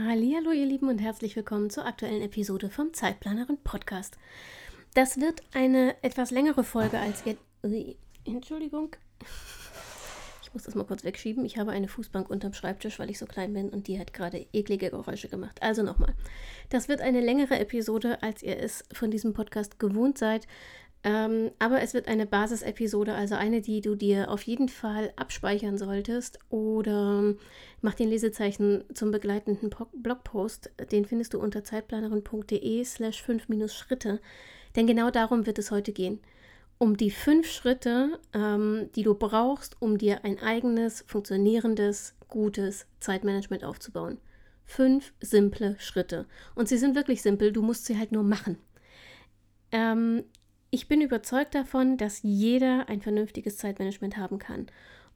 Hallo ihr Lieben und herzlich willkommen zur aktuellen Episode vom Zeitplanerin Podcast. Das wird eine etwas längere Folge als ihr. Entschuldigung. Ich muss das mal kurz wegschieben. Ich habe eine Fußbank unterm Schreibtisch, weil ich so klein bin und die hat gerade eklige Geräusche gemacht. Also nochmal. Das wird eine längere Episode, als ihr es von diesem Podcast gewohnt seid. Ähm, aber es wird eine Basisepisode, also eine, die du dir auf jeden Fall abspeichern solltest oder mach den Lesezeichen zum begleitenden Blogpost. Den findest du unter zeitplanerin.de slash 5-Schritte. Denn genau darum wird es heute gehen. Um die fünf Schritte, ähm, die du brauchst, um dir ein eigenes, funktionierendes, gutes Zeitmanagement aufzubauen. Fünf simple Schritte. Und sie sind wirklich simpel, du musst sie halt nur machen. Ähm, ich bin überzeugt davon, dass jeder ein vernünftiges Zeitmanagement haben kann.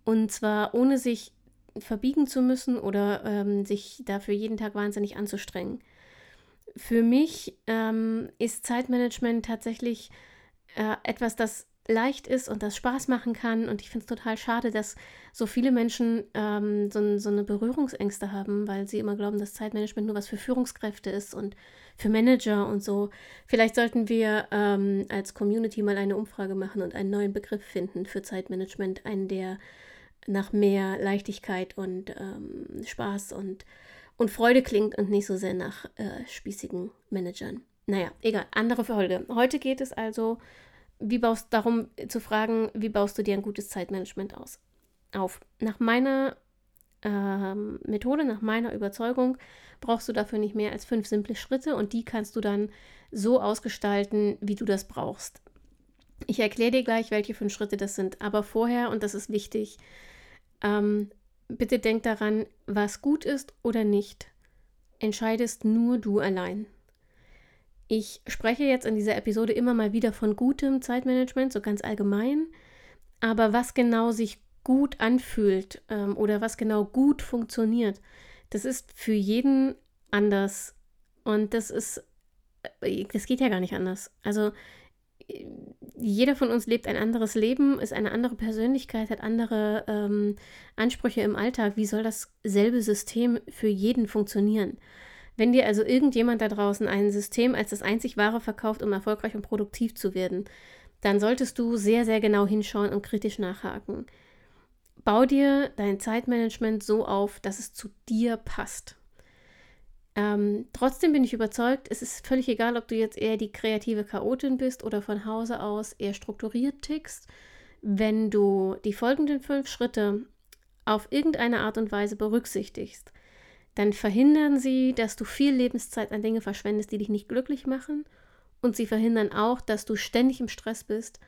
Und zwar ohne sich verbiegen zu müssen oder ähm, sich dafür jeden Tag wahnsinnig anzustrengen. Für mich ähm, ist Zeitmanagement tatsächlich äh, etwas, das leicht ist und das Spaß machen kann. Und ich finde es total schade, dass so viele Menschen ähm, so, so, eine Berührungsängste haben, weil sie immer glauben, dass Zeitmanagement nur was für Führungskräfte ist und für Manager und so. Vielleicht sollten wir ähm, als Community mal eine Umfrage machen und einen neuen Begriff finden für Zeitmanagement, einen, der nach mehr Leichtigkeit und ähm, Spaß und, und Freude klingt und nicht so sehr nach äh, spießigen Managern. Naja, egal, andere Folge. Heute geht es also wie baust darum zu fragen, wie baust du dir ein gutes Zeitmanagement aus? Auf. Nach meiner ähm, Methode, nach meiner Überzeugung, brauchst du dafür nicht mehr als fünf simple Schritte und die kannst du dann so ausgestalten, wie du das brauchst. Ich erkläre dir gleich, welche fünf Schritte das sind, aber vorher, und das ist wichtig, ähm, bitte denk daran, was gut ist oder nicht, entscheidest nur du allein. Ich spreche jetzt in dieser Episode immer mal wieder von gutem Zeitmanagement, so ganz allgemein. Aber was genau sich gut anfühlt ähm, oder was genau gut funktioniert, das ist für jeden anders. Und das ist, äh, das geht ja gar nicht anders. Also jeder von uns lebt ein anderes Leben, ist eine andere Persönlichkeit, hat andere ähm, Ansprüche im Alltag. Wie soll dasselbe System für jeden funktionieren? Wenn dir also irgendjemand da draußen ein System als das einzig wahre verkauft, um erfolgreich und produktiv zu werden, dann solltest du sehr, sehr genau hinschauen und kritisch nachhaken. Bau dir dein Zeitmanagement so auf, dass es zu dir passt. Ähm, trotzdem bin ich überzeugt, es ist völlig egal, ob du jetzt eher die kreative Chaotin bist oder von Hause aus eher strukturiert tickst. Wenn du die folgenden fünf Schritte auf irgendeine Art und Weise berücksichtigst, dann verhindern sie, dass du viel Lebenszeit an Dinge verschwendest, die dich nicht glücklich machen. Und sie verhindern auch, dass du ständig im Stress bist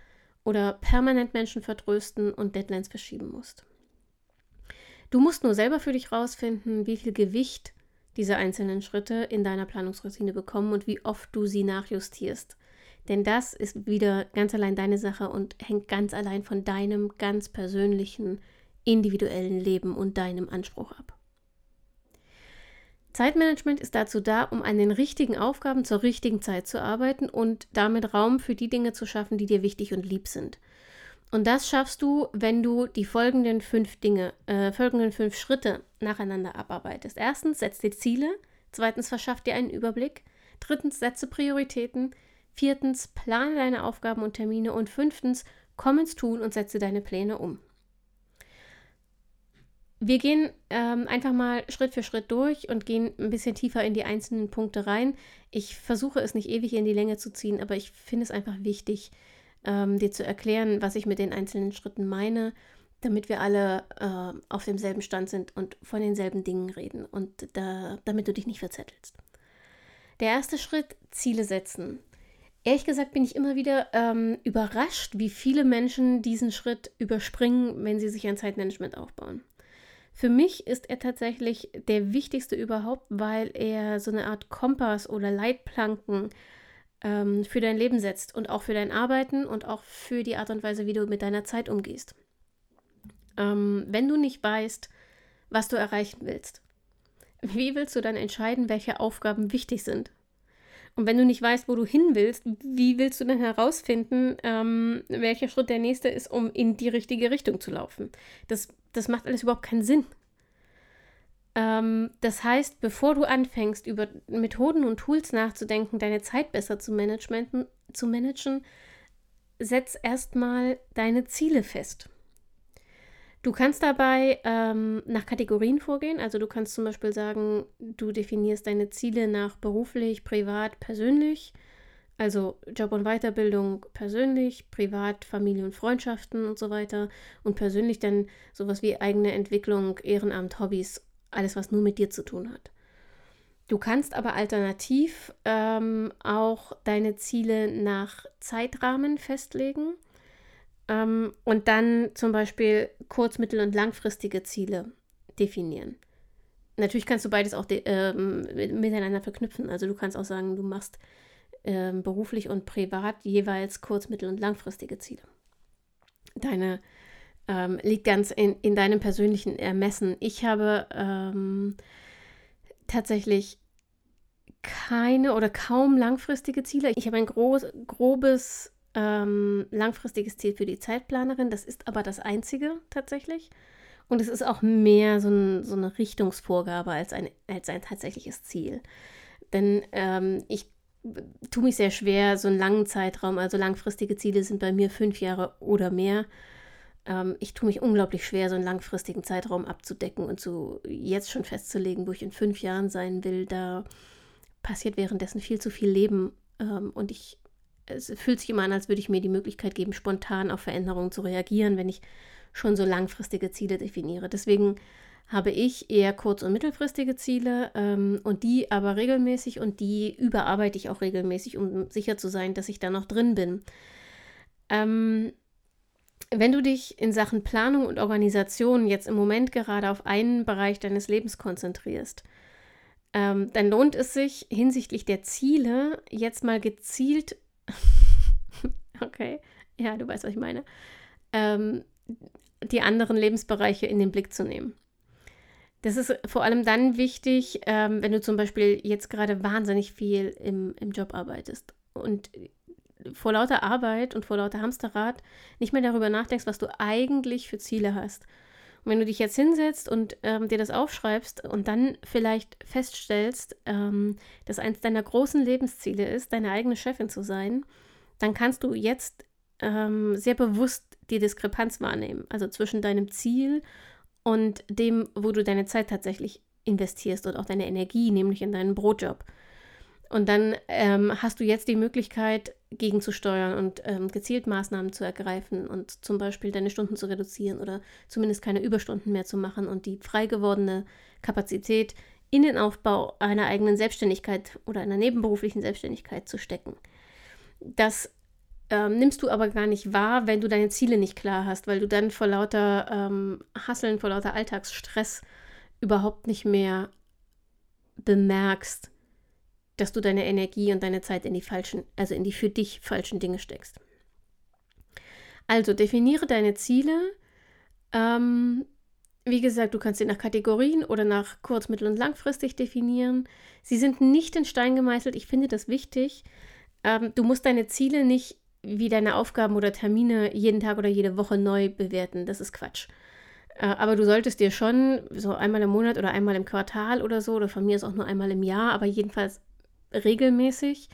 oder permanent Menschen vertrösten und Deadlines verschieben musst. Du musst nur selber für dich rausfinden, wie viel Gewicht diese einzelnen Schritte in deiner Planungsroutine bekommen und wie oft du sie nachjustierst. Denn das ist wieder ganz allein deine Sache und hängt ganz allein von deinem ganz persönlichen, individuellen Leben und deinem Anspruch ab. Zeitmanagement ist dazu da, um an den richtigen Aufgaben zur richtigen Zeit zu arbeiten und damit Raum für die Dinge zu schaffen, die dir wichtig und lieb sind. Und das schaffst du, wenn du die folgenden fünf Dinge, äh, folgenden fünf Schritte nacheinander abarbeitest. Erstens, setz dir Ziele. Zweitens, verschaff dir einen Überblick. Drittens, setze Prioritäten. Viertens, plane deine Aufgaben und Termine. Und fünftens, komm ins Tun und setze deine Pläne um. Wir gehen ähm, einfach mal Schritt für Schritt durch und gehen ein bisschen tiefer in die einzelnen Punkte rein. Ich versuche es nicht ewig in die Länge zu ziehen, aber ich finde es einfach wichtig, ähm, dir zu erklären, was ich mit den einzelnen Schritten meine, damit wir alle äh, auf demselben Stand sind und von denselben Dingen reden und da, damit du dich nicht verzettelst. Der erste Schritt, Ziele setzen. Ehrlich gesagt bin ich immer wieder ähm, überrascht, wie viele Menschen diesen Schritt überspringen, wenn sie sich ein Zeitmanagement aufbauen. Für mich ist er tatsächlich der wichtigste überhaupt, weil er so eine Art Kompass oder Leitplanken ähm, für dein Leben setzt und auch für dein Arbeiten und auch für die Art und Weise, wie du mit deiner Zeit umgehst. Ähm, wenn du nicht weißt, was du erreichen willst, wie willst du dann entscheiden, welche Aufgaben wichtig sind? Und wenn du nicht weißt, wo du hin willst, wie willst du dann herausfinden, ähm, welcher Schritt der nächste ist, um in die richtige Richtung zu laufen? Das, das macht alles überhaupt keinen Sinn. Ähm, das heißt, bevor du anfängst, über Methoden und Tools nachzudenken, deine Zeit besser zu, managen, zu managen, setz erstmal deine Ziele fest. Du kannst dabei ähm, nach Kategorien vorgehen. Also du kannst zum Beispiel sagen, du definierst deine Ziele nach beruflich, privat, persönlich. Also Job und Weiterbildung persönlich, privat, Familie und Freundschaften und so weiter. Und persönlich dann sowas wie eigene Entwicklung, Ehrenamt, Hobbys, alles, was nur mit dir zu tun hat. Du kannst aber alternativ ähm, auch deine Ziele nach Zeitrahmen festlegen. Ähm, und dann zum Beispiel kurz-, mittel- und langfristige Ziele definieren. Natürlich kannst du beides auch ähm, miteinander verknüpfen. Also du kannst auch sagen, du machst ähm, beruflich und privat jeweils kurz-, mittel- und langfristige Ziele. Deine ähm, liegt ganz in, in deinem persönlichen Ermessen. Ich habe ähm, tatsächlich keine oder kaum langfristige Ziele. Ich habe ein groß, grobes ähm, langfristiges Ziel für die Zeitplanerin. Das ist aber das einzige tatsächlich. Und es ist auch mehr so, ein, so eine Richtungsvorgabe als ein, als ein tatsächliches Ziel. Denn ähm, ich tue mich sehr schwer, so einen langen Zeitraum, also langfristige Ziele sind bei mir fünf Jahre oder mehr. Ähm, ich tue mich unglaublich schwer, so einen langfristigen Zeitraum abzudecken und so jetzt schon festzulegen, wo ich in fünf Jahren sein will. Da passiert währenddessen viel zu viel Leben ähm, und ich es fühlt sich immer an, als würde ich mir die Möglichkeit geben, spontan auf Veränderungen zu reagieren, wenn ich schon so langfristige Ziele definiere. Deswegen habe ich eher kurz- und mittelfristige Ziele ähm, und die aber regelmäßig und die überarbeite ich auch regelmäßig, um sicher zu sein, dass ich da noch drin bin. Ähm, wenn du dich in Sachen Planung und Organisation jetzt im Moment gerade auf einen Bereich deines Lebens konzentrierst, ähm, dann lohnt es sich hinsichtlich der Ziele jetzt mal gezielt okay, ja, du weißt, was ich meine. Ähm, die anderen Lebensbereiche in den Blick zu nehmen. Das ist vor allem dann wichtig, ähm, wenn du zum Beispiel jetzt gerade wahnsinnig viel im, im Job arbeitest und vor lauter Arbeit und vor lauter Hamsterrad nicht mehr darüber nachdenkst, was du eigentlich für Ziele hast. Und wenn du dich jetzt hinsetzt und ähm, dir das aufschreibst und dann vielleicht feststellst, ähm, dass eins deiner großen Lebensziele ist, deine eigene Chefin zu sein, dann kannst du jetzt ähm, sehr bewusst die Diskrepanz wahrnehmen. Also zwischen deinem Ziel und dem, wo du deine Zeit tatsächlich investierst und auch deine Energie, nämlich in deinen Brotjob. Und dann ähm, hast du jetzt die Möglichkeit, gegenzusteuern und ähm, gezielt Maßnahmen zu ergreifen und zum Beispiel deine Stunden zu reduzieren oder zumindest keine Überstunden mehr zu machen und die frei gewordene Kapazität in den Aufbau einer eigenen Selbstständigkeit oder einer nebenberuflichen Selbstständigkeit zu stecken. Das ähm, nimmst du aber gar nicht wahr, wenn du deine Ziele nicht klar hast, weil du dann vor lauter ähm, Hasseln, vor lauter Alltagsstress überhaupt nicht mehr bemerkst, dass du deine Energie und deine Zeit in die falschen, also in die für dich falschen Dinge steckst. Also definiere deine Ziele. Ähm, wie gesagt, du kannst sie nach Kategorien oder nach kurz-, mittel- und langfristig definieren. Sie sind nicht in Stein gemeißelt. Ich finde das wichtig. Ähm, du musst deine Ziele nicht wie deine Aufgaben oder Termine jeden Tag oder jede Woche neu bewerten. Das ist Quatsch. Äh, aber du solltest dir schon so einmal im Monat oder einmal im Quartal oder so, oder von mir ist auch nur einmal im Jahr, aber jedenfalls regelmäßig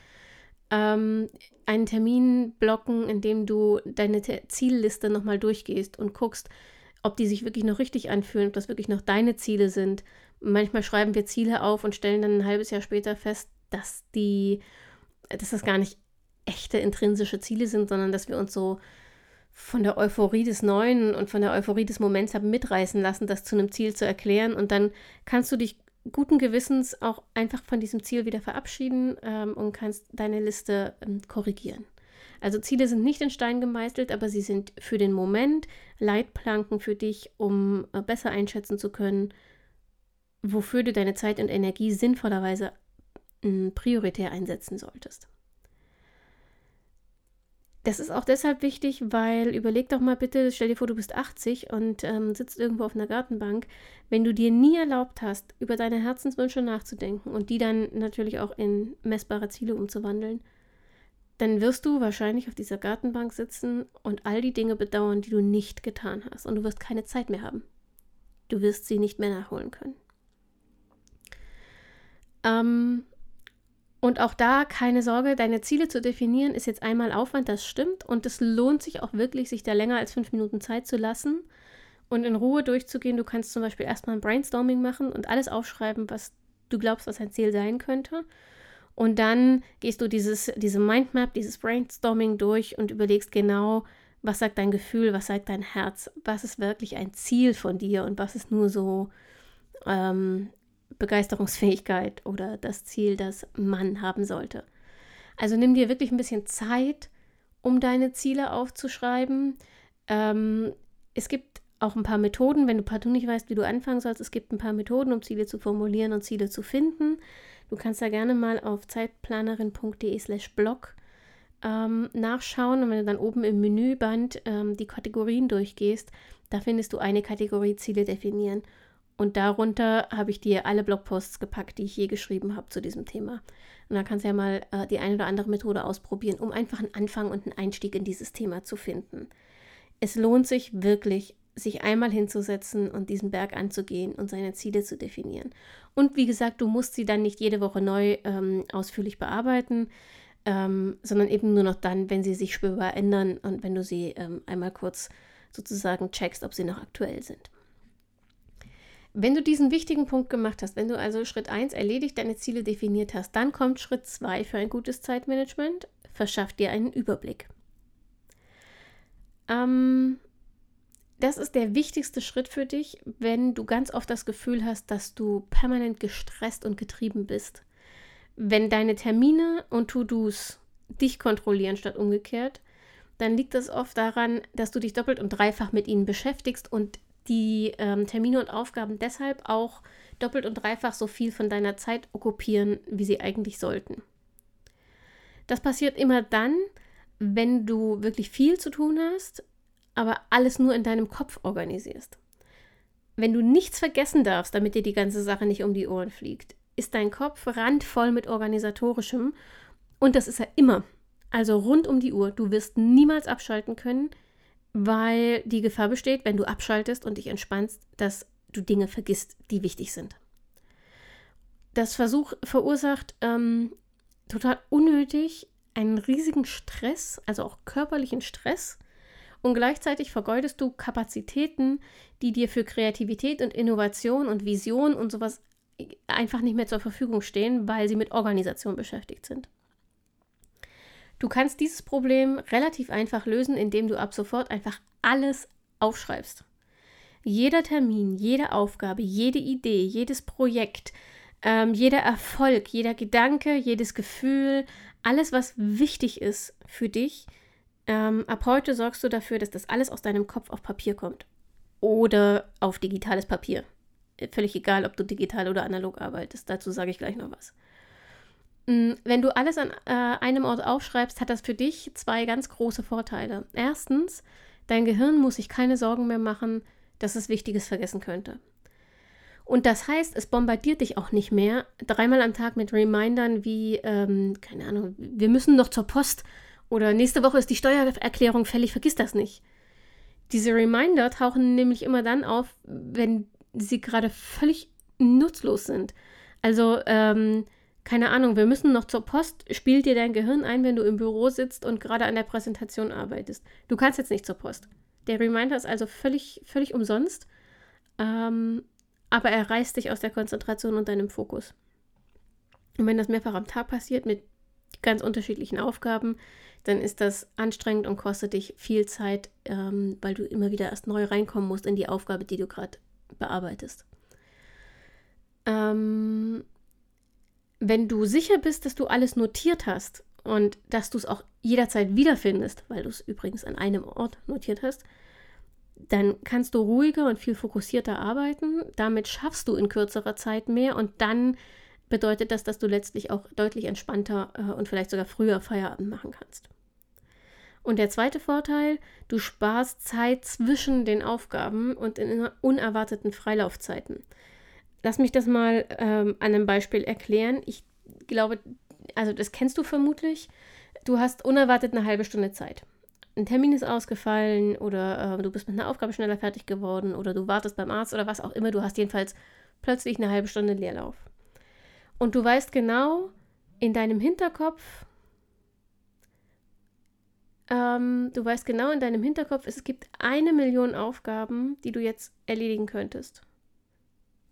ähm, einen Termin blocken, in dem du deine Te Zielliste nochmal durchgehst und guckst, ob die sich wirklich noch richtig anfühlen, ob das wirklich noch deine Ziele sind. Manchmal schreiben wir Ziele auf und stellen dann ein halbes Jahr später fest, dass die, dass das gar nicht echte intrinsische Ziele sind, sondern dass wir uns so von der Euphorie des Neuen und von der Euphorie des Moments haben mitreißen lassen, das zu einem Ziel zu erklären. Und dann kannst du dich guten Gewissens auch einfach von diesem Ziel wieder verabschieden ähm, und kannst deine Liste ähm, korrigieren. Also Ziele sind nicht in Stein gemeißelt, aber sie sind für den Moment Leitplanken für dich, um äh, besser einschätzen zu können, wofür du deine Zeit und Energie sinnvollerweise hm, prioritär einsetzen solltest. Das ist auch deshalb wichtig, weil überleg doch mal bitte, stell dir vor, du bist 80 und ähm, sitzt irgendwo auf einer Gartenbank. Wenn du dir nie erlaubt hast, über deine Herzenswünsche nachzudenken und die dann natürlich auch in messbare Ziele umzuwandeln, dann wirst du wahrscheinlich auf dieser Gartenbank sitzen und all die Dinge bedauern, die du nicht getan hast. Und du wirst keine Zeit mehr haben. Du wirst sie nicht mehr nachholen können. Ähm, und auch da keine Sorge, deine Ziele zu definieren ist jetzt einmal Aufwand, das stimmt. Und es lohnt sich auch wirklich, sich da länger als fünf Minuten Zeit zu lassen und in Ruhe durchzugehen. Du kannst zum Beispiel erstmal ein Brainstorming machen und alles aufschreiben, was du glaubst, was ein Ziel sein könnte. Und dann gehst du dieses, diese Mindmap, dieses Brainstorming durch und überlegst genau, was sagt dein Gefühl, was sagt dein Herz, was ist wirklich ein Ziel von dir und was ist nur so ähm, Begeisterungsfähigkeit oder das Ziel, das man haben sollte. Also nimm dir wirklich ein bisschen Zeit, um deine Ziele aufzuschreiben. Ähm, es gibt auch ein paar Methoden, wenn du partout nicht weißt, wie du anfangen sollst. Es gibt ein paar Methoden, um Ziele zu formulieren und Ziele zu finden. Du kannst da gerne mal auf zeitplanerin.de/slash blog ähm, nachschauen. Und wenn du dann oben im Menüband ähm, die Kategorien durchgehst, da findest du eine Kategorie Ziele definieren. Und darunter habe ich dir alle Blogposts gepackt, die ich je geschrieben habe zu diesem Thema. Und da kannst du ja mal äh, die eine oder andere Methode ausprobieren, um einfach einen Anfang und einen Einstieg in dieses Thema zu finden. Es lohnt sich wirklich, sich einmal hinzusetzen und diesen Berg anzugehen und seine Ziele zu definieren. Und wie gesagt, du musst sie dann nicht jede Woche neu ähm, ausführlich bearbeiten, ähm, sondern eben nur noch dann, wenn sie sich spürbar ändern und wenn du sie ähm, einmal kurz sozusagen checkst, ob sie noch aktuell sind. Wenn du diesen wichtigen Punkt gemacht hast, wenn du also Schritt 1 erledigt, deine Ziele definiert hast, dann kommt Schritt 2 für ein gutes Zeitmanagement, verschaff dir einen Überblick. Ähm, das ist der wichtigste Schritt für dich, wenn du ganz oft das Gefühl hast, dass du permanent gestresst und getrieben bist. Wenn deine Termine und To-Dos dich kontrollieren statt umgekehrt, dann liegt das oft daran, dass du dich doppelt und dreifach mit ihnen beschäftigst und die ähm, Termine und Aufgaben deshalb auch doppelt und dreifach so viel von deiner Zeit okkupieren, wie sie eigentlich sollten. Das passiert immer dann, wenn du wirklich viel zu tun hast, aber alles nur in deinem Kopf organisierst. Wenn du nichts vergessen darfst, damit dir die ganze Sache nicht um die Ohren fliegt, ist dein Kopf randvoll mit organisatorischem und das ist er immer. Also rund um die Uhr. Du wirst niemals abschalten können, weil die Gefahr besteht, wenn du abschaltest und dich entspannst, dass du Dinge vergisst, die wichtig sind. Das Versuch verursacht ähm, total unnötig einen riesigen Stress, also auch körperlichen Stress. Und gleichzeitig vergeudest du Kapazitäten, die dir für Kreativität und Innovation und Vision und sowas einfach nicht mehr zur Verfügung stehen, weil sie mit Organisation beschäftigt sind. Du kannst dieses Problem relativ einfach lösen, indem du ab sofort einfach alles aufschreibst. Jeder Termin, jede Aufgabe, jede Idee, jedes Projekt, ähm, jeder Erfolg, jeder Gedanke, jedes Gefühl, alles, was wichtig ist für dich, ähm, ab heute sorgst du dafür, dass das alles aus deinem Kopf auf Papier kommt. Oder auf digitales Papier. Völlig egal, ob du digital oder analog arbeitest. Dazu sage ich gleich noch was. Mm, wenn du alles an äh, einem Ort aufschreibst, hat das für dich zwei ganz große Vorteile. Erstens, dein Gehirn muss sich keine Sorgen mehr machen, dass es Wichtiges vergessen könnte. Und das heißt, es bombardiert dich auch nicht mehr dreimal am Tag mit Remindern wie, ähm, keine Ahnung, wir müssen noch zur Post oder nächste Woche ist die Steuererklärung fällig, vergiss das nicht. Diese Reminder tauchen nämlich immer dann auf, wenn sie gerade völlig nutzlos sind. Also, ähm, keine Ahnung, wir müssen noch zur Post, spielt dir dein Gehirn ein, wenn du im Büro sitzt und gerade an der Präsentation arbeitest. Du kannst jetzt nicht zur Post. Der Reminder ist also völlig, völlig umsonst, ähm, aber er reißt dich aus der Konzentration und deinem Fokus. Und wenn das mehrfach am Tag passiert mit ganz unterschiedlichen Aufgaben, dann ist das anstrengend und kostet dich viel Zeit, ähm, weil du immer wieder erst neu reinkommen musst in die Aufgabe, die du gerade bearbeitest. Ähm, wenn du sicher bist, dass du alles notiert hast und dass du es auch jederzeit wiederfindest, weil du es übrigens an einem Ort notiert hast, dann kannst du ruhiger und viel fokussierter arbeiten. Damit schaffst du in kürzerer Zeit mehr und dann bedeutet das, dass du letztlich auch deutlich entspannter äh, und vielleicht sogar früher Feierabend machen kannst. Und der zweite Vorteil, du sparst Zeit zwischen den Aufgaben und in unerwarteten Freilaufzeiten. Lass mich das mal ähm, an einem Beispiel erklären. Ich glaube, also das kennst du vermutlich. Du hast unerwartet eine halbe Stunde Zeit. Ein Termin ist ausgefallen oder äh, du bist mit einer Aufgabe schneller fertig geworden oder du wartest beim Arzt oder was auch immer. Du hast jedenfalls plötzlich eine halbe Stunde Leerlauf. Und du weißt genau in deinem Hinterkopf, ähm, du weißt genau in deinem Hinterkopf, es gibt eine Million Aufgaben, die du jetzt erledigen könntest.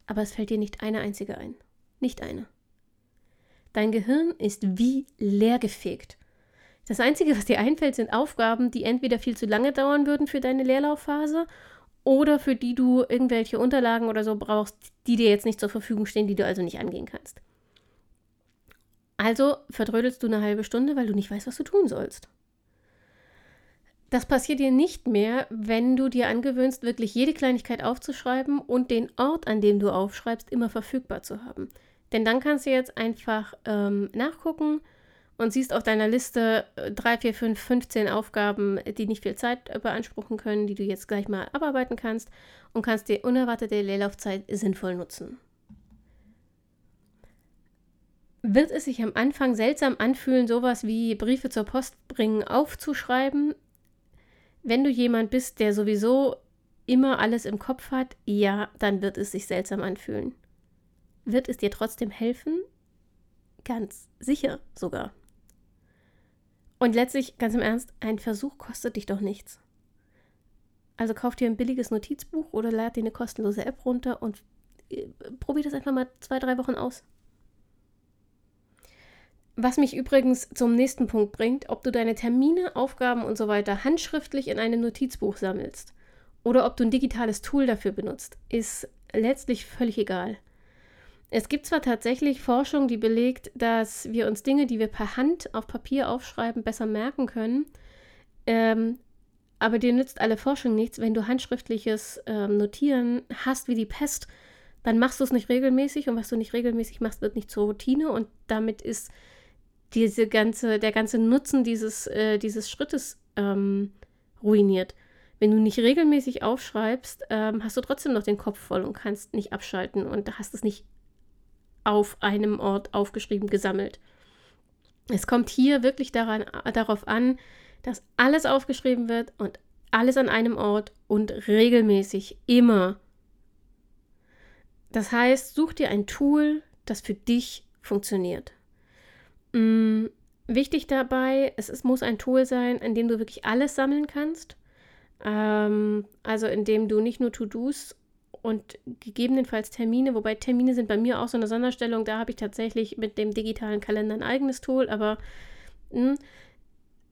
Aber es fällt dir nicht eine einzige ein. Nicht eine. Dein Gehirn ist wie leergefegt. Das Einzige, was dir einfällt, sind Aufgaben, die entweder viel zu lange dauern würden für deine Leerlaufphase oder für die du irgendwelche Unterlagen oder so brauchst, die dir jetzt nicht zur Verfügung stehen, die du also nicht angehen kannst. Also verdrödelst du eine halbe Stunde, weil du nicht weißt, was du tun sollst. Das passiert dir nicht mehr, wenn du dir angewöhnst, wirklich jede Kleinigkeit aufzuschreiben und den Ort, an dem du aufschreibst, immer verfügbar zu haben. Denn dann kannst du jetzt einfach ähm, nachgucken und siehst auf deiner Liste 3, 4, 5, 15 Aufgaben, die nicht viel Zeit beanspruchen können, die du jetzt gleich mal abarbeiten kannst und kannst die unerwartete Leerlaufzeit sinnvoll nutzen. Wird es sich am Anfang seltsam anfühlen, sowas wie Briefe zur Post bringen aufzuschreiben? Wenn du jemand bist, der sowieso immer alles im Kopf hat, ja, dann wird es sich seltsam anfühlen. Wird es dir trotzdem helfen? Ganz sicher sogar. Und letztlich, ganz im Ernst, ein Versuch kostet dich doch nichts. Also kauf dir ein billiges Notizbuch oder lad dir eine kostenlose App runter und äh, probier das einfach mal zwei, drei Wochen aus. Was mich übrigens zum nächsten Punkt bringt, ob du deine Termine, Aufgaben und so weiter handschriftlich in einem Notizbuch sammelst oder ob du ein digitales Tool dafür benutzt, ist letztlich völlig egal. Es gibt zwar tatsächlich Forschung, die belegt, dass wir uns Dinge, die wir per Hand auf Papier aufschreiben, besser merken können, ähm, aber dir nützt alle Forschung nichts, wenn du handschriftliches ähm, Notieren hast wie die Pest, dann machst du es nicht regelmäßig und was du nicht regelmäßig machst, wird nicht zur Routine und damit ist diese ganze, der ganze Nutzen dieses, äh, dieses Schrittes ähm, ruiniert. Wenn du nicht regelmäßig aufschreibst, ähm, hast du trotzdem noch den Kopf voll und kannst nicht abschalten und hast es nicht auf einem Ort aufgeschrieben, gesammelt. Es kommt hier wirklich daran, darauf an, dass alles aufgeschrieben wird und alles an einem Ort und regelmäßig, immer. Das heißt, such dir ein Tool, das für dich funktioniert. Mm, wichtig dabei, es, es, muss ein Tool sein, in dem du wirklich alles sammeln kannst. Ähm, also in dem du nicht nur To-Dos und gegebenenfalls Termine, wobei Termine sind bei mir auch so eine Sonderstellung, da habe ich tatsächlich mit dem digitalen Kalender ein eigenes Tool, aber mh, hm,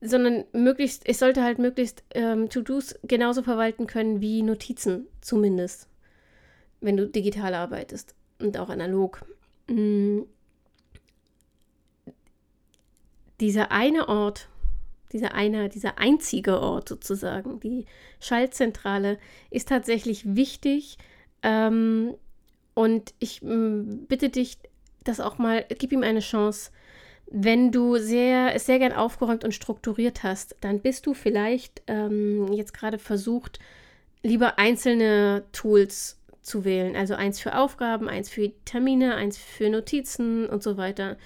sondern möglichst, ich sollte halt möglichst ähm, To-Dos genauso verwalten können wie Notizen zumindest, wenn du digital arbeitest und auch analog. Mhm dieser eine Ort, dieser eine, dieser einzige Ort sozusagen, die Schaltzentrale, ist tatsächlich wichtig. Ähm, und ich mm, bitte dich, das auch mal, gib ihm eine Chance. Wenn du sehr, sehr gern aufgeräumt und strukturiert hast, dann bist du vielleicht ähm, jetzt gerade versucht, lieber einzelne Tools zu wählen. Also eins für Aufgaben, eins für Termine, eins für Notizen und so weiter.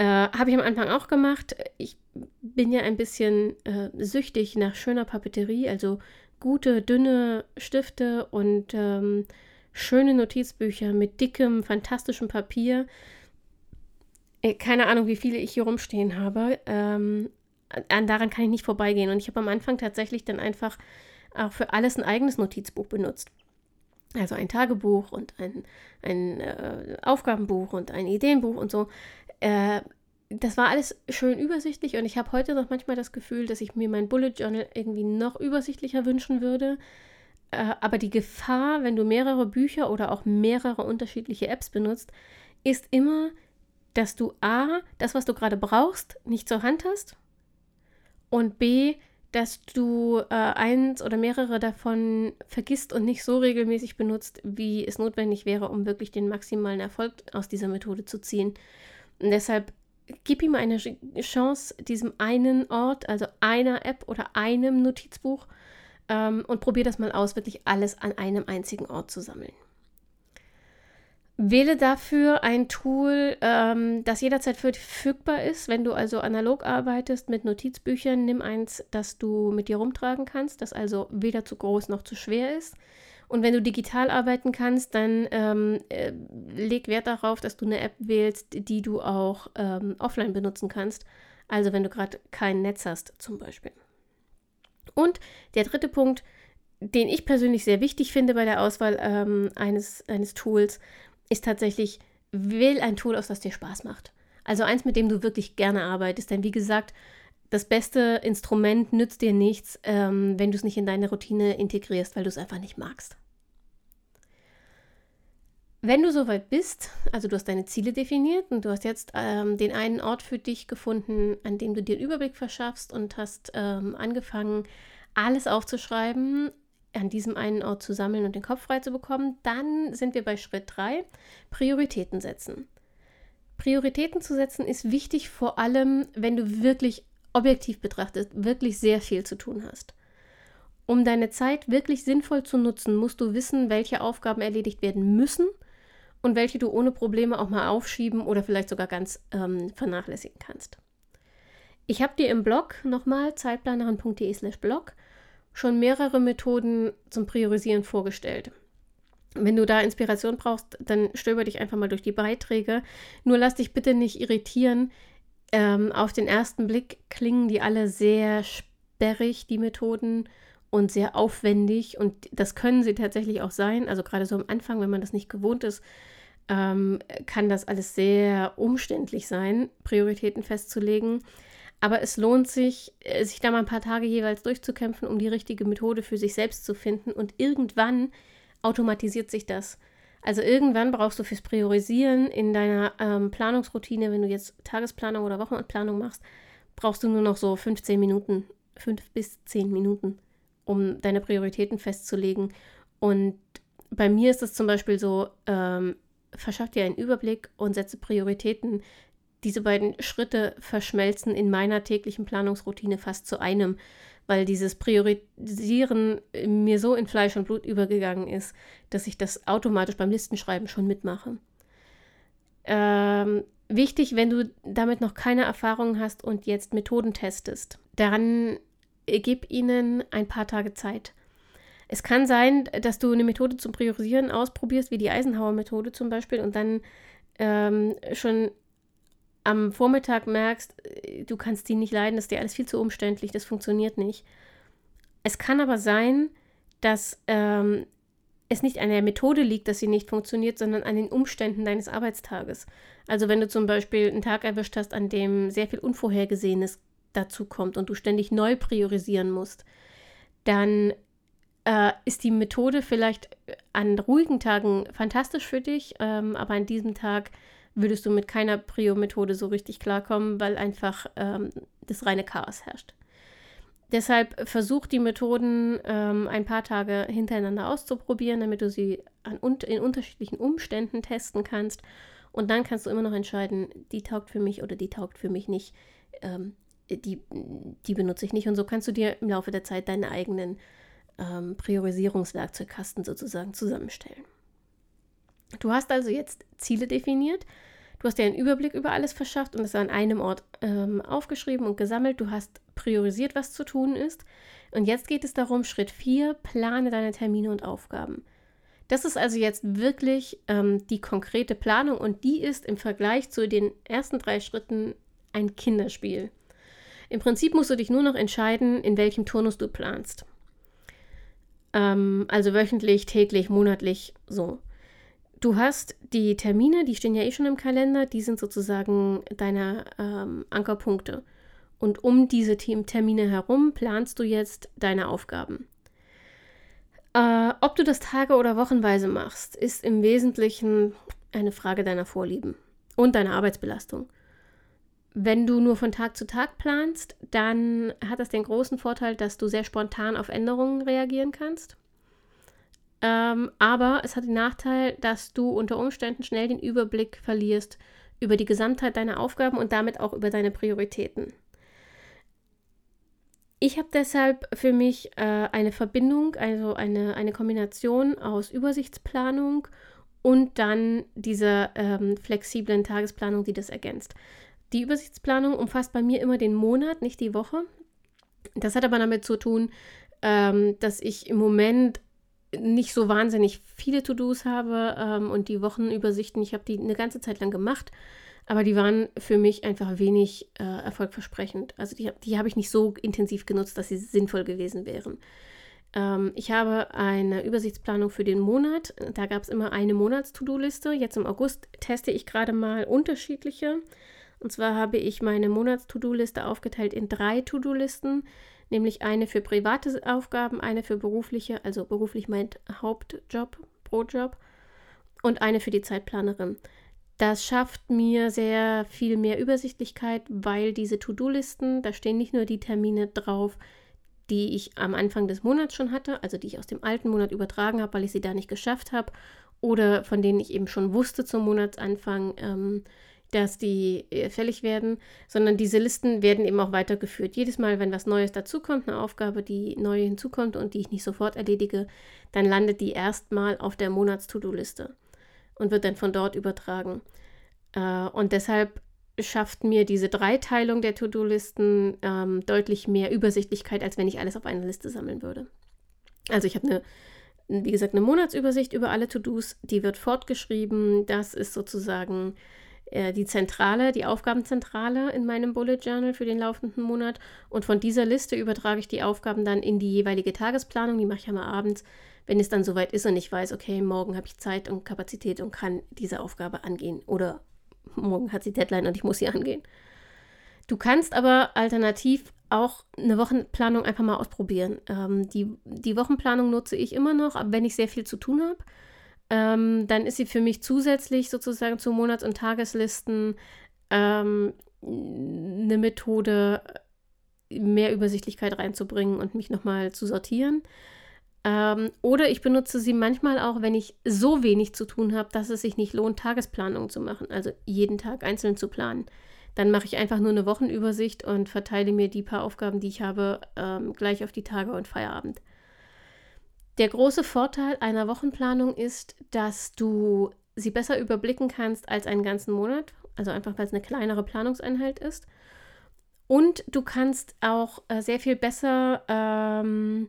Äh, Habe ich am Anfang auch gemacht. Ich bin ja ein bisschen äh, süchtig nach schöner Papeterie, also gute, dünne Stifte und ähm, schöne Notizbücher mit dickem, fantastischem Papier. Äh, keine Ahnung, wie viele ich hier rumstehen habe. Ähm, an, daran kann ich nicht vorbeigehen. Und ich habe am Anfang tatsächlich dann einfach auch für alles ein eigenes Notizbuch benutzt. Also ein Tagebuch und ein, ein äh, Aufgabenbuch und ein Ideenbuch und so. Äh, das war alles schön übersichtlich und ich habe heute noch manchmal das Gefühl, dass ich mir mein Bullet Journal irgendwie noch übersichtlicher wünschen würde. Äh, aber die Gefahr, wenn du mehrere Bücher oder auch mehrere unterschiedliche Apps benutzt, ist immer, dass du A, das, was du gerade brauchst, nicht zur Hand hast und B, dass du äh, eins oder mehrere davon vergisst und nicht so regelmäßig benutzt, wie es notwendig wäre, um wirklich den maximalen Erfolg aus dieser Methode zu ziehen. Und deshalb gib ihm eine Chance, diesem einen Ort, also einer App oder einem Notizbuch, ähm, und probier das mal aus, wirklich alles an einem einzigen Ort zu sammeln. Wähle dafür ein Tool, ähm, das jederzeit verfügbar ist. Wenn du also analog arbeitest mit Notizbüchern, nimm eins, das du mit dir rumtragen kannst, das also weder zu groß noch zu schwer ist. Und wenn du digital arbeiten kannst, dann ähm, äh, leg Wert darauf, dass du eine App wählst, die du auch ähm, offline benutzen kannst. Also wenn du gerade kein Netz hast zum Beispiel. Und der dritte Punkt, den ich persönlich sehr wichtig finde bei der Auswahl ähm, eines, eines Tools, ist tatsächlich, wähl ein Tool aus, das dir Spaß macht. Also eins, mit dem du wirklich gerne arbeitest. Denn wie gesagt, das beste Instrument nützt dir nichts, ähm, wenn du es nicht in deine Routine integrierst, weil du es einfach nicht magst. Wenn du soweit bist, also du hast deine Ziele definiert und du hast jetzt ähm, den einen Ort für dich gefunden, an dem du dir einen Überblick verschaffst und hast ähm, angefangen, alles aufzuschreiben, an diesem einen Ort zu sammeln und den Kopf frei zu bekommen, dann sind wir bei Schritt 3, Prioritäten setzen. Prioritäten zu setzen ist wichtig, vor allem, wenn du wirklich objektiv betrachtet, wirklich sehr viel zu tun hast. Um deine Zeit wirklich sinnvoll zu nutzen, musst du wissen, welche Aufgaben erledigt werden müssen und welche du ohne Probleme auch mal aufschieben oder vielleicht sogar ganz ähm, vernachlässigen kannst. Ich habe dir im Blog nochmal zeitplanerin.de/slash blog schon mehrere Methoden zum Priorisieren vorgestellt. Wenn du da Inspiration brauchst, dann stöber dich einfach mal durch die Beiträge. Nur lass dich bitte nicht irritieren. Ähm, auf den ersten Blick klingen die alle sehr sperrig, die Methoden, und sehr aufwendig. Und das können sie tatsächlich auch sein. Also gerade so am Anfang, wenn man das nicht gewohnt ist, ähm, kann das alles sehr umständlich sein, Prioritäten festzulegen. Aber es lohnt sich, äh, sich da mal ein paar Tage jeweils durchzukämpfen, um die richtige Methode für sich selbst zu finden. Und irgendwann automatisiert sich das. Also irgendwann brauchst du fürs Priorisieren in deiner ähm, Planungsroutine, wenn du jetzt Tagesplanung oder Wochenendplanung machst, brauchst du nur noch so 15 Minuten, 5 bis 10 Minuten, um deine Prioritäten festzulegen. Und bei mir ist es zum Beispiel so, ähm, verschaff dir einen Überblick und setze Prioritäten, diese beiden Schritte verschmelzen in meiner täglichen Planungsroutine fast zu einem, weil dieses Priorisieren mir so in Fleisch und Blut übergegangen ist, dass ich das automatisch beim Listenschreiben schon mitmache. Ähm, wichtig, wenn du damit noch keine Erfahrung hast und jetzt Methoden testest, dann gib ihnen ein paar Tage Zeit. Es kann sein, dass du eine Methode zum Priorisieren ausprobierst, wie die Eisenhower-Methode zum Beispiel, und dann ähm, schon am Vormittag merkst, äh, du kannst die nicht leiden, das ist dir alles viel zu umständlich, das funktioniert nicht. Es kann aber sein, dass ähm, es nicht an der Methode liegt, dass sie nicht funktioniert, sondern an den Umständen deines Arbeitstages. Also wenn du zum Beispiel einen Tag erwischt hast, an dem sehr viel Unvorhergesehenes dazu kommt und du ständig neu priorisieren musst, dann äh, ist die Methode vielleicht an ruhigen Tagen fantastisch für dich, ähm, aber an diesem Tag würdest du mit keiner Prio-Methode so richtig klarkommen, weil einfach ähm, das reine Chaos herrscht. Deshalb versuch die Methoden ähm, ein paar Tage hintereinander auszuprobieren, damit du sie an, in unterschiedlichen Umständen testen kannst. Und dann kannst du immer noch entscheiden, die taugt für mich oder die taugt für mich nicht. Ähm, die, die benutze ich nicht. Und so kannst du dir im Laufe der Zeit deinen eigenen ähm, Priorisierungswerkzeugkasten sozusagen zusammenstellen. Du hast also jetzt Ziele definiert. Du hast dir einen Überblick über alles verschafft und es an einem Ort ähm, aufgeschrieben und gesammelt. Du hast priorisiert, was zu tun ist. Und jetzt geht es darum, Schritt 4, plane deine Termine und Aufgaben. Das ist also jetzt wirklich ähm, die konkrete Planung und die ist im Vergleich zu den ersten drei Schritten ein Kinderspiel. Im Prinzip musst du dich nur noch entscheiden, in welchem Turnus du planst. Ähm, also wöchentlich, täglich, monatlich, so. Du hast die Termine, die stehen ja eh schon im Kalender, die sind sozusagen deine ähm, Ankerpunkte. Und um diese Termine herum planst du jetzt deine Aufgaben. Äh, ob du das Tage- oder Wochenweise machst, ist im Wesentlichen eine Frage deiner Vorlieben. und deine Arbeitsbelastung. Wenn du nur von Tag zu Tag planst, dann hat das den großen Vorteil, dass du sehr spontan auf Änderungen reagieren kannst. Ähm, aber es hat den Nachteil, dass du unter Umständen schnell den Überblick verlierst über die Gesamtheit deiner Aufgaben und damit auch über deine Prioritäten. Ich habe deshalb für mich äh, eine Verbindung, also eine, eine Kombination aus Übersichtsplanung und dann dieser ähm, flexiblen Tagesplanung, die das ergänzt. Die Übersichtsplanung umfasst bei mir immer den Monat, nicht die Woche. Das hat aber damit zu tun, ähm, dass ich im Moment nicht so wahnsinnig viele To-Dos habe ähm, und die Wochenübersichten, ich habe die eine ganze Zeit lang gemacht, aber die waren für mich einfach wenig äh, erfolgversprechend. Also die, die habe ich nicht so intensiv genutzt, dass sie sinnvoll gewesen wären. Ähm, ich habe eine Übersichtsplanung für den Monat. Da gab es immer eine Monats-To-Do-Liste. Jetzt im August teste ich gerade mal unterschiedliche. Und zwar habe ich meine Monats-To-Do-Liste aufgeteilt in drei To-Do-Listen, nämlich eine für private Aufgaben, eine für berufliche, also beruflich meint Hauptjob, Brotjob, und eine für die Zeitplanerin. Das schafft mir sehr viel mehr Übersichtlichkeit, weil diese To-Do-Listen, da stehen nicht nur die Termine drauf, die ich am Anfang des Monats schon hatte, also die ich aus dem alten Monat übertragen habe, weil ich sie da nicht geschafft habe, oder von denen ich eben schon wusste zum Monatsanfang, ähm, dass die äh, fällig werden, sondern diese Listen werden eben auch weitergeführt. Jedes Mal, wenn was Neues dazukommt, eine Aufgabe, die neu hinzukommt und die ich nicht sofort erledige, dann landet die erstmal auf der Monats-To-Do-Liste und wird dann von dort übertragen. Äh, und deshalb schafft mir diese Dreiteilung der To-Do-Listen ähm, deutlich mehr Übersichtlichkeit, als wenn ich alles auf einer Liste sammeln würde. Also ich habe eine wie gesagt, eine Monatsübersicht über alle To-Dos, die wird fortgeschrieben. Das ist sozusagen äh, die Zentrale, die Aufgabenzentrale in meinem Bullet Journal für den laufenden Monat. Und von dieser Liste übertrage ich die Aufgaben dann in die jeweilige Tagesplanung. Die mache ich ja mal abends, wenn es dann soweit ist und ich weiß, okay, morgen habe ich Zeit und Kapazität und kann diese Aufgabe angehen. Oder morgen hat sie Deadline und ich muss sie angehen. Du kannst aber alternativ auch eine Wochenplanung einfach mal ausprobieren. Ähm, die, die Wochenplanung nutze ich immer noch, wenn ich sehr viel zu tun habe. Ähm, dann ist sie für mich zusätzlich sozusagen zu Monats- und Tageslisten ähm, eine Methode, mehr Übersichtlichkeit reinzubringen und mich nochmal zu sortieren. Ähm, oder ich benutze sie manchmal auch, wenn ich so wenig zu tun habe, dass es sich nicht lohnt, Tagesplanungen zu machen, also jeden Tag einzeln zu planen. Dann mache ich einfach nur eine Wochenübersicht und verteile mir die paar Aufgaben, die ich habe, ähm, gleich auf die Tage und Feierabend. Der große Vorteil einer Wochenplanung ist, dass du sie besser überblicken kannst als einen ganzen Monat, also einfach weil es eine kleinere Planungseinheit ist. Und du kannst auch äh, sehr viel besser ähm,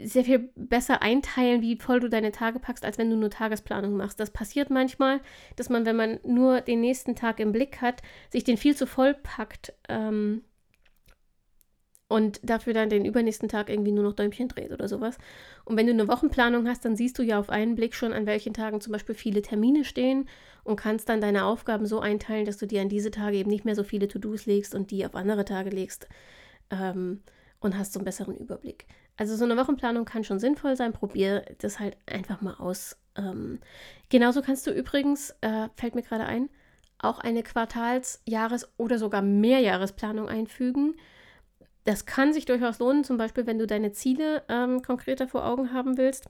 sehr viel besser einteilen, wie voll du deine Tage packst, als wenn du nur Tagesplanung machst. Das passiert manchmal, dass man, wenn man nur den nächsten Tag im Blick hat, sich den viel zu voll packt ähm, und dafür dann den übernächsten Tag irgendwie nur noch Däumchen dreht oder sowas. Und wenn du eine Wochenplanung hast, dann siehst du ja auf einen Blick schon, an welchen Tagen zum Beispiel viele Termine stehen und kannst dann deine Aufgaben so einteilen, dass du dir an diese Tage eben nicht mehr so viele To-Dos legst und die auf andere Tage legst ähm, und hast so einen besseren Überblick. Also so eine Wochenplanung kann schon sinnvoll sein. Probier das halt einfach mal aus. Ähm, genauso kannst du übrigens, äh, fällt mir gerade ein, auch eine Quartals-, Jahres- oder sogar Mehrjahresplanung einfügen das kann sich durchaus lohnen, zum Beispiel, wenn du deine Ziele ähm, konkreter vor Augen haben willst.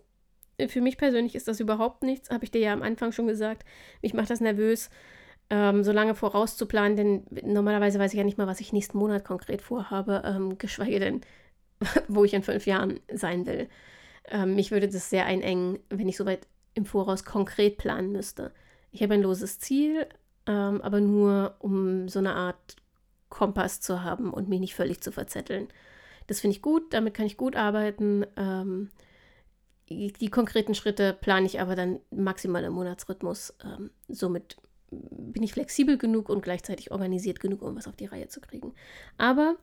Für mich persönlich ist das überhaupt nichts, habe ich dir ja am Anfang schon gesagt. Mich macht das nervös, ähm, so lange vorauszuplanen, denn normalerweise weiß ich ja nicht mal, was ich nächsten Monat konkret vorhabe, ähm, geschweige denn, wo ich in fünf Jahren sein will. Ähm, mich würde das sehr einengen, wenn ich soweit im Voraus konkret planen müsste. Ich habe ein loses Ziel, ähm, aber nur um so eine Art Kompass zu haben und mich nicht völlig zu verzetteln. Das finde ich gut, damit kann ich gut arbeiten. Ähm, die, konkreten Schritte plane ich aber dann maximal im Monatsrhythmus. Ähm, somit bin ich flexibel genug und gleichzeitig organisiert genug, um was auf die Reihe zu kriegen. Aber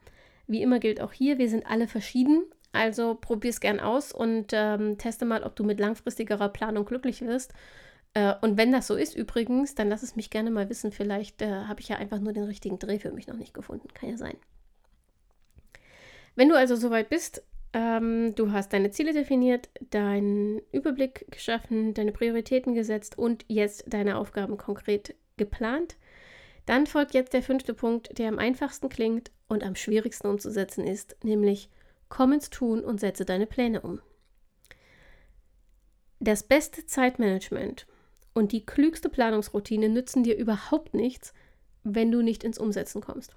wie immer gilt auch hier, wir sind alle verschieden. Also probier es gern aus und ähm, teste mal, ob du mit langfristigerer Planung glücklich wirst äh, und wenn das so ist übrigens, dann lass es mich gerne mal wissen. Vielleicht äh, habe ich ja einfach nur den richtigen Dreh für mich noch nicht gefunden. Kann ja sein. Wenn du also soweit bist, Ähm, du hast deine Ziele definiert, deinen Überblick geschaffen, deine Prioritäten gesetzt und jetzt deine Aufgaben konkret geplant. Dann folgt jetzt der fünfte Punkt, der am einfachsten klingt und am schwierigsten umzusetzen ist, nämlich komm ins Tun und setze deine Pläne um. Das beste Zeitmanagement und die klügste Planungsroutine nützen dir überhaupt nichts, wenn du nicht ins Umsetzen kommst.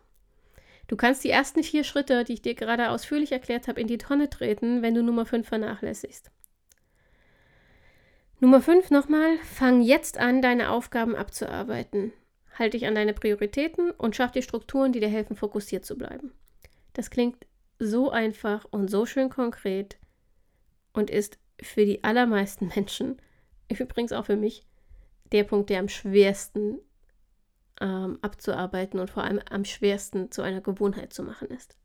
Du kannst die ersten vier Schritte, die ich dir gerade ausführlich erklärt habe, in die Tonne treten, wenn du Nummer 5 vernachlässigst. Nummer 5 nochmal, fang jetzt an, deine Aufgaben abzuarbeiten. Halte dich an deine Prioritäten und schaff dir Strukturen, die dir helfen, fokussiert zu bleiben. Das klingt so einfach und so schön konkret und ist für die allermeisten Menschen, übrigens auch für mich, der Punkt, der am schwersten ähm, abzuarbeiten und vor allem am schwersten zu einer Gewohnheit zu machen ist.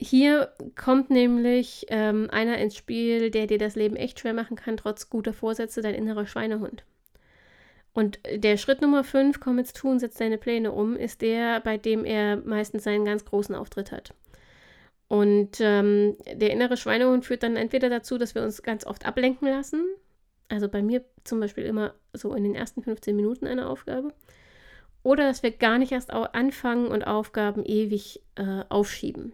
Hier kommt nämlich ähm, einer ins Spiel, der dir das Leben echt schwer machen kann, trotz guter Vorsätze, dein innerer Schweinehund. Und der Schritt Nummer 5, komm ins Tun, setz deine Pläne um, ist der, bei dem er meistens seinen ganz großen Auftritt hat. Und ähm, der innere Schweinehund führt dann entweder dazu, dass wir uns ganz oft ablenken lassen. Also bei mir zum Beispiel immer so in den ersten 15 Minuten eine Aufgabe. Oder dass wir gar nicht erst anfangen und Aufgaben ewig äh, aufschieben.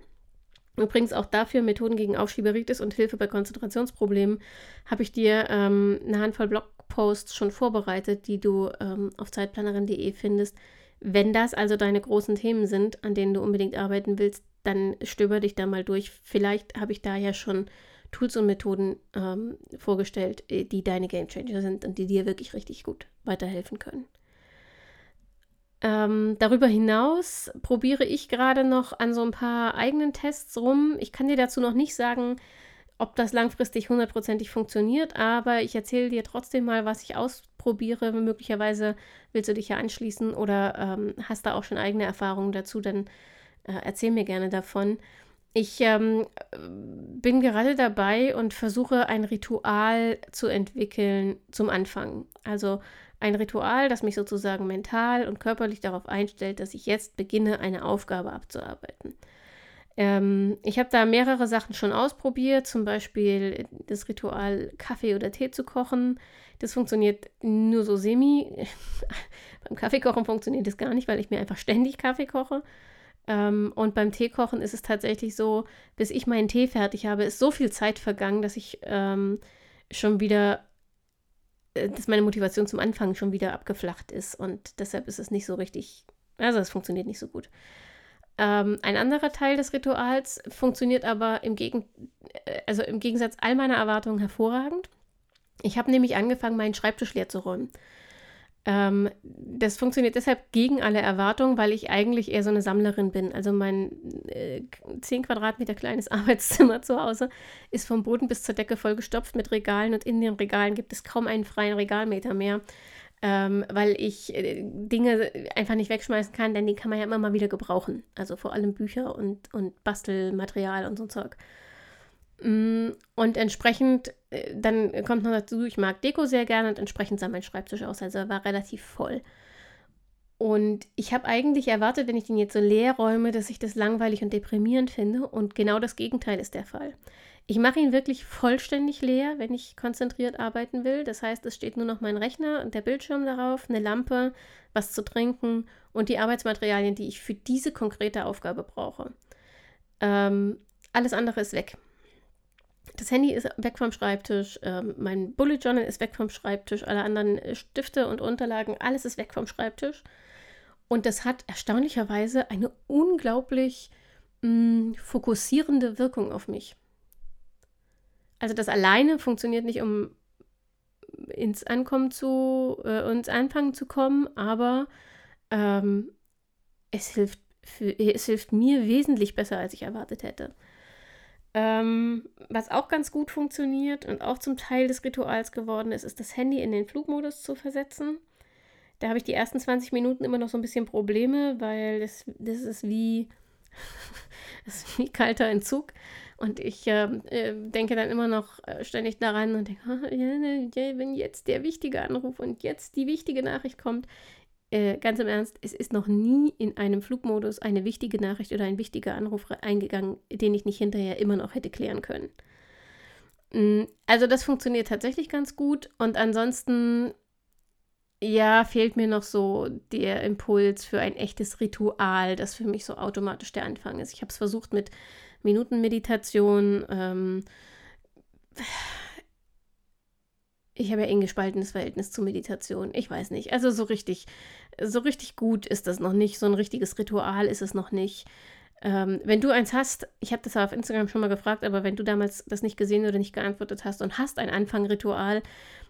Übrigens auch dafür Methoden gegen Aufschieberitis und Hilfe bei Konzentrationsproblemen habe ich dir ähm, eine Handvoll Blogposts schon vorbereitet, die du ähm, auf zeitplanerin.de findest. Wenn das also deine großen Themen sind, an denen du unbedingt arbeiten willst, dann stöber dich da mal durch. Vielleicht habe ich da ja schon Tools und Methoden ähm, vorgestellt, äh, die deine Gamechanger sind und die dir wirklich richtig gut weiterhelfen können. Ähm, darüber hinaus probiere ich gerade noch an so ein paar eigenen Tests rum. Ich kann dir dazu noch nicht sagen, ob das langfristig hundertprozentig funktioniert, aber ich erzähle dir trotzdem mal, was ich ausprobiere. Möglicherweise willst du dich ja anschließen oder ähm, hast da auch schon eigene Erfahrungen dazu, dann äh, erzähl mir gerne davon. Ich ähm, bin gerade dabei und versuche ein Ritual zu entwickeln zum Anfang. Also ein Ritual, das mich sozusagen mental und körperlich darauf einstellt, dass ich jetzt beginne, eine Aufgabe abzuarbeiten. Ähm, ich habe da mehrere Sachen schon ausprobiert, zum Beispiel das Ritual, Kaffee oder Tee zu kochen. Das funktioniert nur so semi. beim Kaffeekochen funktioniert das gar nicht, weil ich mir einfach ständig Kaffee koche. Ähm, und beim Teekochen ist es tatsächlich so, bis ich meinen Tee fertig habe, ist so viel Zeit vergangen, dass ich ähm, schon wieder äh, dass meine Motivation zum Anfang schon wieder abgeflacht ist und deshalb ist es nicht so richtig, also es funktioniert nicht so gut. Ähm, ein anderer Teil des Rituals funktioniert aber im, Gegen, äh, also im Gegensatz all meiner Erwartungen hervorragend. Ich habe nämlich angefangen, meinen Schreibtisch leer zu räumen. Ähm, das funktioniert deshalb gegen alle Erwartungen, weil ich eigentlich eher so eine Sammlerin bin. Also mein äh, 10 Quadratmeter kleines Arbeitszimmer zu Hause ist vom Boden bis zur Decke vollgestopft mit Regalen und in den Regalen gibt es kaum einen freien Regalmeter mehr, ähm, weil ich äh, Dinge einfach nicht wegschmeißen kann, denn die kann man ja immer mal wieder gebrauchen. Also vor allem Bücher und, und Bastelmaterial und so ein Zeug. Mm, und entsprechend, äh, dann kommt noch dazu, ich mag Deko sehr gerne und entsprechend sah mein Schreibtisch aus. Also er war relativ voll. Und ich habe eigentlich erwartet, wenn ich den jetzt so leer räume, dass ich das langweilig und deprimierend finde. Und genau das Gegenteil ist der Fall. Ich mache ihn wirklich vollständig leer, wenn ich konzentriert arbeiten will. Das heißt, es steht nur noch mein Rechner und der Bildschirm darauf, eine Lampe, was zu trinken und die Arbeitsmaterialien, die ich für diese konkrete Aufgabe brauche. Ähm, alles andere ist weg. Das Handy ist weg vom Schreibtisch, ähm, mein Bullet Journal ist weg vom Schreibtisch, alle anderen äh, Stifte und Unterlagen, alles ist weg vom Schreibtisch. Und das hat erstaunlicherweise eine unglaublich mh, mm, fokussierende Wirkung auf mich. Also das alleine funktioniert nicht, um ins Ankommen zu, äh, ins Anfangen zu kommen, aber ähm, es hilft, für, es hilft mir wesentlich besser, als ich erwartet hätte. Ähm, was auch ganz gut funktioniert und auch zum Teil des Rituals geworden ist, ist das Handy in den Flugmodus zu versetzen. Da habe ich die ersten 20 Minuten immer noch so ein bisschen Probleme, weil das, das ist wie das ist wie kalter Entzug. Und ich ähm, äh, denke dann immer noch äh, ständig daran und denke, oh, wenn jetzt der wichtige Anruf und jetzt die wichtige Nachricht kommt, äh, ganz im Ernst, es ist noch nie in einem Flugmodus eine wichtige Nachricht oder ein wichtiger Anruf eingegangen, den ich nicht hinterher immer noch hätte klären können. Mm, also das funktioniert tatsächlich ganz gut und ansonsten ja, fehlt mir noch so der Impuls für ein echtes Ritual, das für mich so automatisch der Anfang ist. Ich habe es versucht mit Minutenmeditation. Ähm, ich habe ja ein gespaltenes Verhältnis zu Meditation. Ich weiß nicht. Also so richtig, so richtig gut ist das noch nicht. So ein richtiges Ritual ist es noch nicht. Ähm, wenn du eins hast, ich habe das auf Instagram schon mal gefragt, aber wenn du damals das nicht gesehen oder nicht geantwortet hast und hast ein Anfangritual,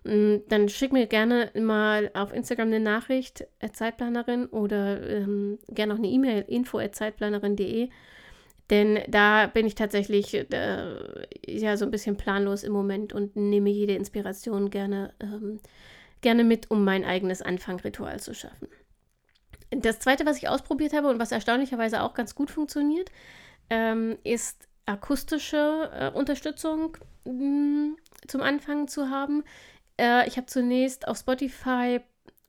mm, dann schick mir gerne mal auf Instagram eine Nachricht, Zeitplanerin, oder ähm, gerne auch eine E-Mail, info zeitplanerin.de. Denn da bin ich tatsächlich äh, ja so ein bisschen planlos im Moment und nehme jede Inspiration gerne, ähm, gerne mit, um mein eigenes Anfangritual zu schaffen. Das zweite, was ich ausprobiert habe und was erstaunlicherweise auch ganz gut funktioniert, ähm, ist akustische äh, Unterstützung mh, mm, zum Anfang zu haben. Äh, ich habe zunächst auf Spotify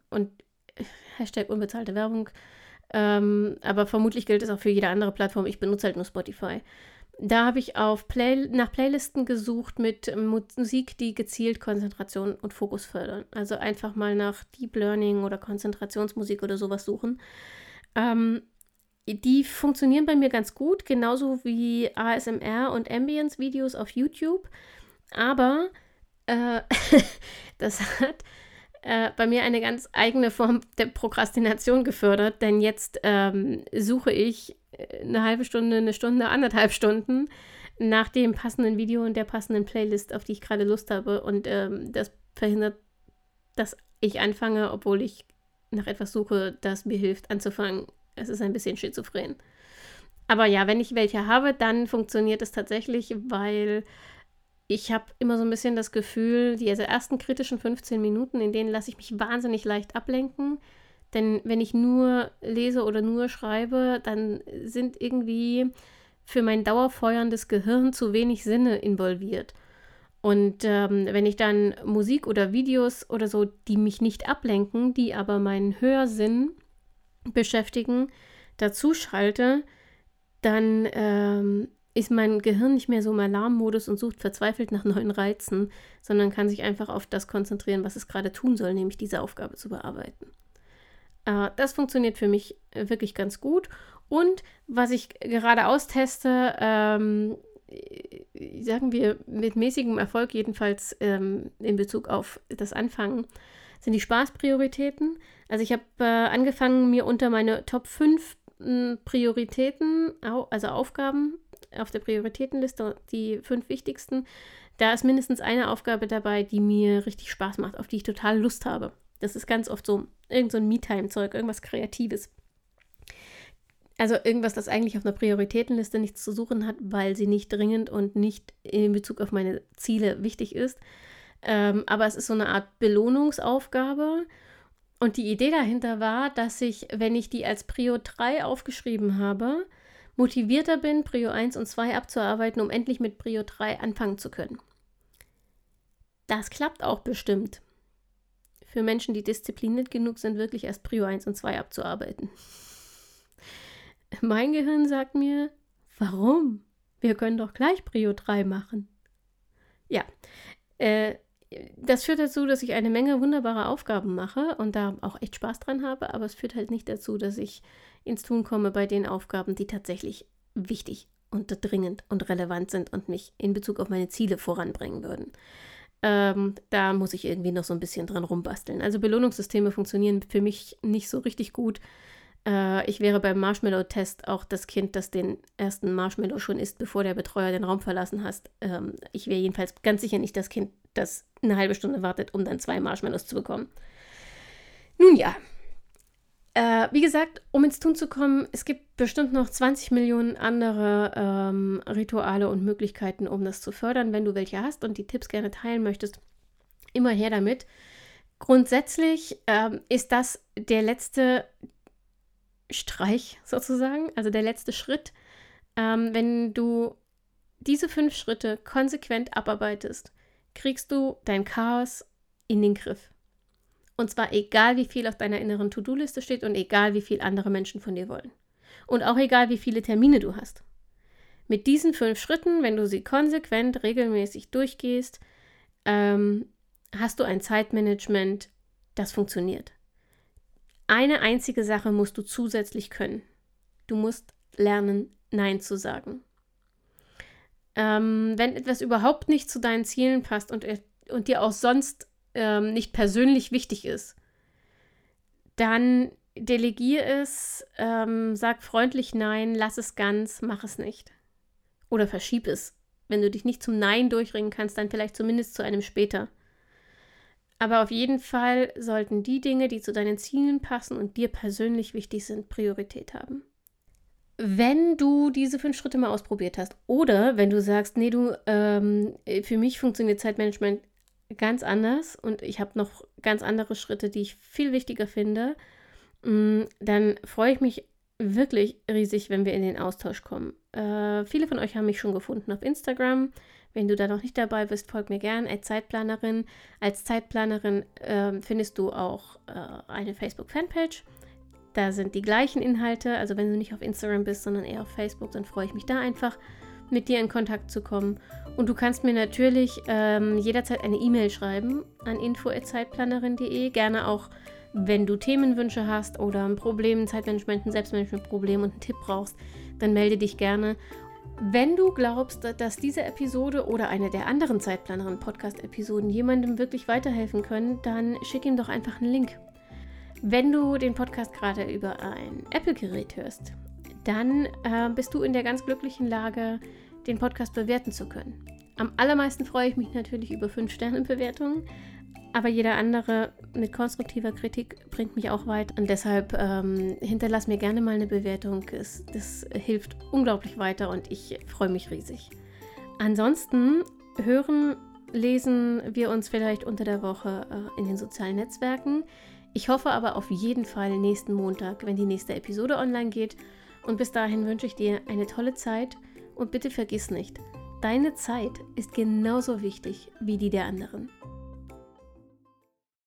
und äh, Hashtag unbezahlte Werbung, ähm, aber vermutlich gilt es auch für jede andere Plattform. Ich benutze halt nur Spotify. Da habe ich auf Play nach Playlisten gesucht mit Musik, die gezielt Konzentration und Fokus fördern. Also einfach mal nach Deep Learning oder Konzentrationsmusik oder sowas suchen. Ähm, die funktionieren bei mir ganz gut, genauso wie ASMR und Ambience-Videos auf YouTube. Aber äh, das hat äh, bei mir eine ganz eigene Form der Prokrastination gefördert, denn jetzt ähm, suche ich eine halbe Stunde, eine Stunde, anderthalb Stunden nach dem passenden Video und der passenden Playlist, auf die ich gerade Lust habe. Und ähm, das verhindert, dass ich anfange, obwohl ich nach etwas suche, das mir hilft anzufangen. Es ist ein bisschen schizophren. Aber ja, wenn ich welche habe, dann funktioniert es tatsächlich, weil ich habe immer so ein bisschen das Gefühl, diese ersten kritischen 15 Minuten, in denen lasse ich mich wahnsinnig leicht ablenken. Denn wenn ich nur lese oder nur schreibe, dann sind irgendwie für mein dauerfeuerndes Gehirn zu wenig Sinne involviert. Und ähm, wenn ich dann Musik oder Videos oder so, die mich nicht ablenken, die aber meinen Hörsinn beschäftigen, dazu schalte, dann ähm, ist mein Gehirn nicht mehr so im Alarmmodus und sucht verzweifelt nach neuen Reizen, sondern kann sich einfach auf das konzentrieren, was es gerade tun soll, nämlich diese Aufgabe zu bearbeiten. Äh, das funktioniert für mich äh, wirklich ganz gut. Und was ich gerade austeste, ähm, äh, sagen wir mit mäßigem Erfolg jedenfalls ähm, in Bezug auf das Anfangen, sind die Spaßprioritäten. Also ich habe äh, angefangen, mir unter meine Top 5 hm, Prioritäten, also Aufgaben auf der Prioritätenliste, die fünf wichtigsten, da ist mindestens eine Aufgabe dabei, die mir richtig Spaß macht, auf die ich total Lust habe. Das ist ganz oft so irgend so ein Me-Time-Zeug, irgendwas Kreatives. Also irgendwas, das eigentlich auf einer Prioritätenliste nichts zu suchen hat, weil sie nicht dringend und nicht in Bezug auf meine Ziele wichtig ist. Ähm, aber es ist so eine Art Belohnungsaufgabe. Und die Idee dahinter war, dass ich, wenn ich die als Prio 3 aufgeschrieben habe, motivierter bin, Prio 1 und 2 abzuarbeiten, um endlich mit Prio 3 anfangen zu können. Das klappt auch bestimmt für Menschen, die diszipliniert genug sind, wirklich erst Prio 1 und 2 abzuarbeiten. Mein Gehirn sagt mir, warum? Wir können doch gleich Prio 3 machen. Ja, äh, das führt dazu, dass ich eine Menge wunderbarer Aufgaben mache und da auch echt Spaß dran habe, aber es führt halt nicht dazu, dass ich ins Tun komme bei den Aufgaben, die tatsächlich wichtig und dringend und relevant sind und mich in Bezug auf meine Ziele voranbringen würden. Ähm, da muss ich irgendwie noch so ein bisschen dran rumbasteln. Also Belohnungssysteme funktionieren für mich nicht so richtig gut. Äh, ich wäre beim Marshmallow-Test auch das Kind, das den ersten Marshmallow schon isst, bevor der Betreuer den Raum verlassen hat. Ähm, ich wäre jedenfalls ganz sicher nicht das Kind, das eine halbe Stunde wartet, um dann zwei Marshmallows zu bekommen. Nun ja, äh, wie gesagt, um ins Tun zu kommen, es gibt bestimmt noch 20 Millionen andere ähm, Rituale und Möglichkeiten, um das zu fördern. Wenn du welche hast und die Tipps gerne teilen möchtest, immer her damit. Grundsätzlich ähm, ist das der letzte Streich sozusagen, also der letzte Schritt. Ähm, wenn du diese fünf Schritte konsequent abarbeitest, kriegst du dein Chaos in den Griff. Und zwar egal, wie viel auf deiner inneren To-Do-Liste steht und egal, wie viel andere Menschen von dir wollen. Und auch egal, wie viele Termine du hast. Mit diesen fünf Schritten, wenn du sie konsequent, regelmäßig durchgehst, ähm, hast du ein Zeitmanagement, das funktioniert. Eine einzige Sache musst du zusätzlich können. Du musst lernen, Nein zu sagen. Ähm, wenn etwas überhaupt nicht zu deinen Zielen passt und, und dir auch sonst ähm, nicht persönlich wichtig ist, dann delegier es, ähm, sag freundlich Nein, lass es ganz, mach es nicht. Oder verschieb es. Wenn du dich nicht zum Nein durchringen kannst, dann vielleicht zumindest zu einem später. Aber auf jeden Fall sollten die Dinge, die zu deinen Zielen passen und dir persönlich wichtig sind, Priorität haben. Wenn du diese fünf Schritte mal ausprobiert hast oder wenn du sagst, nee, du, ähm, für mich funktioniert Zeitmanagement ganz anders und ich habe noch ganz andere Schritte, die ich viel wichtiger finde, mm, dann freue ich mich wirklich riesig, wenn wir in den Austausch kommen. Äh, viele von euch haben mich schon gefunden auf Instagram. Wenn du da noch nicht dabei bist, folg mir gern als Zeitplanerin. Als Zeitplanerin äh, findest du auch äh, eine Facebook-Fanpage. Da sind die gleichen Inhalte. Also wenn du nicht auf Instagram bist, sondern eher auf Facebook, dann freue ich mich da einfach, mit dir in Kontakt zu kommen. Und du kannst mir natürlich ähm, jederzeit eine E-Mail schreiben an info.zeitplanerin.de. Gerne auch, wenn du Themenwünsche hast oder ein Problem, Zeitmanagement, ein Selbstmanagement-Problem und einen Tipp brauchst, dann melde dich gerne wenn du glaubst, dass diese Episode oder eine der anderen Zeitplaneren Podcast-Episoden jemandem wirklich weiterhelfen können, dann schick ihm doch einfach einen Link. Wenn du den Podcast gerade über ein Apple-Gerät hörst, dann äh, bist du in der ganz glücklichen Lage, den Podcast bewerten zu können. Am allermeisten freue ich mich natürlich über 5-Sterne-Bewertungen, aber jeder andere mit konstruktiver Kritik bringt mich auch weit. Und deshalb ähm, hinterlass mir gerne mal eine Bewertung. Es, das hilft unglaublich weiter und ich freue mich riesig. Ansonsten hören, lesen wir uns vielleicht unter der Woche äh, in den sozialen Netzwerken. Ich hoffe aber auf jeden Fall nächsten Montag, wenn die nächste Episode online geht. Und bis dahin wünsche ich dir eine tolle Zeit und bitte vergiss nicht, deine Zeit ist genauso wichtig wie die der anderen.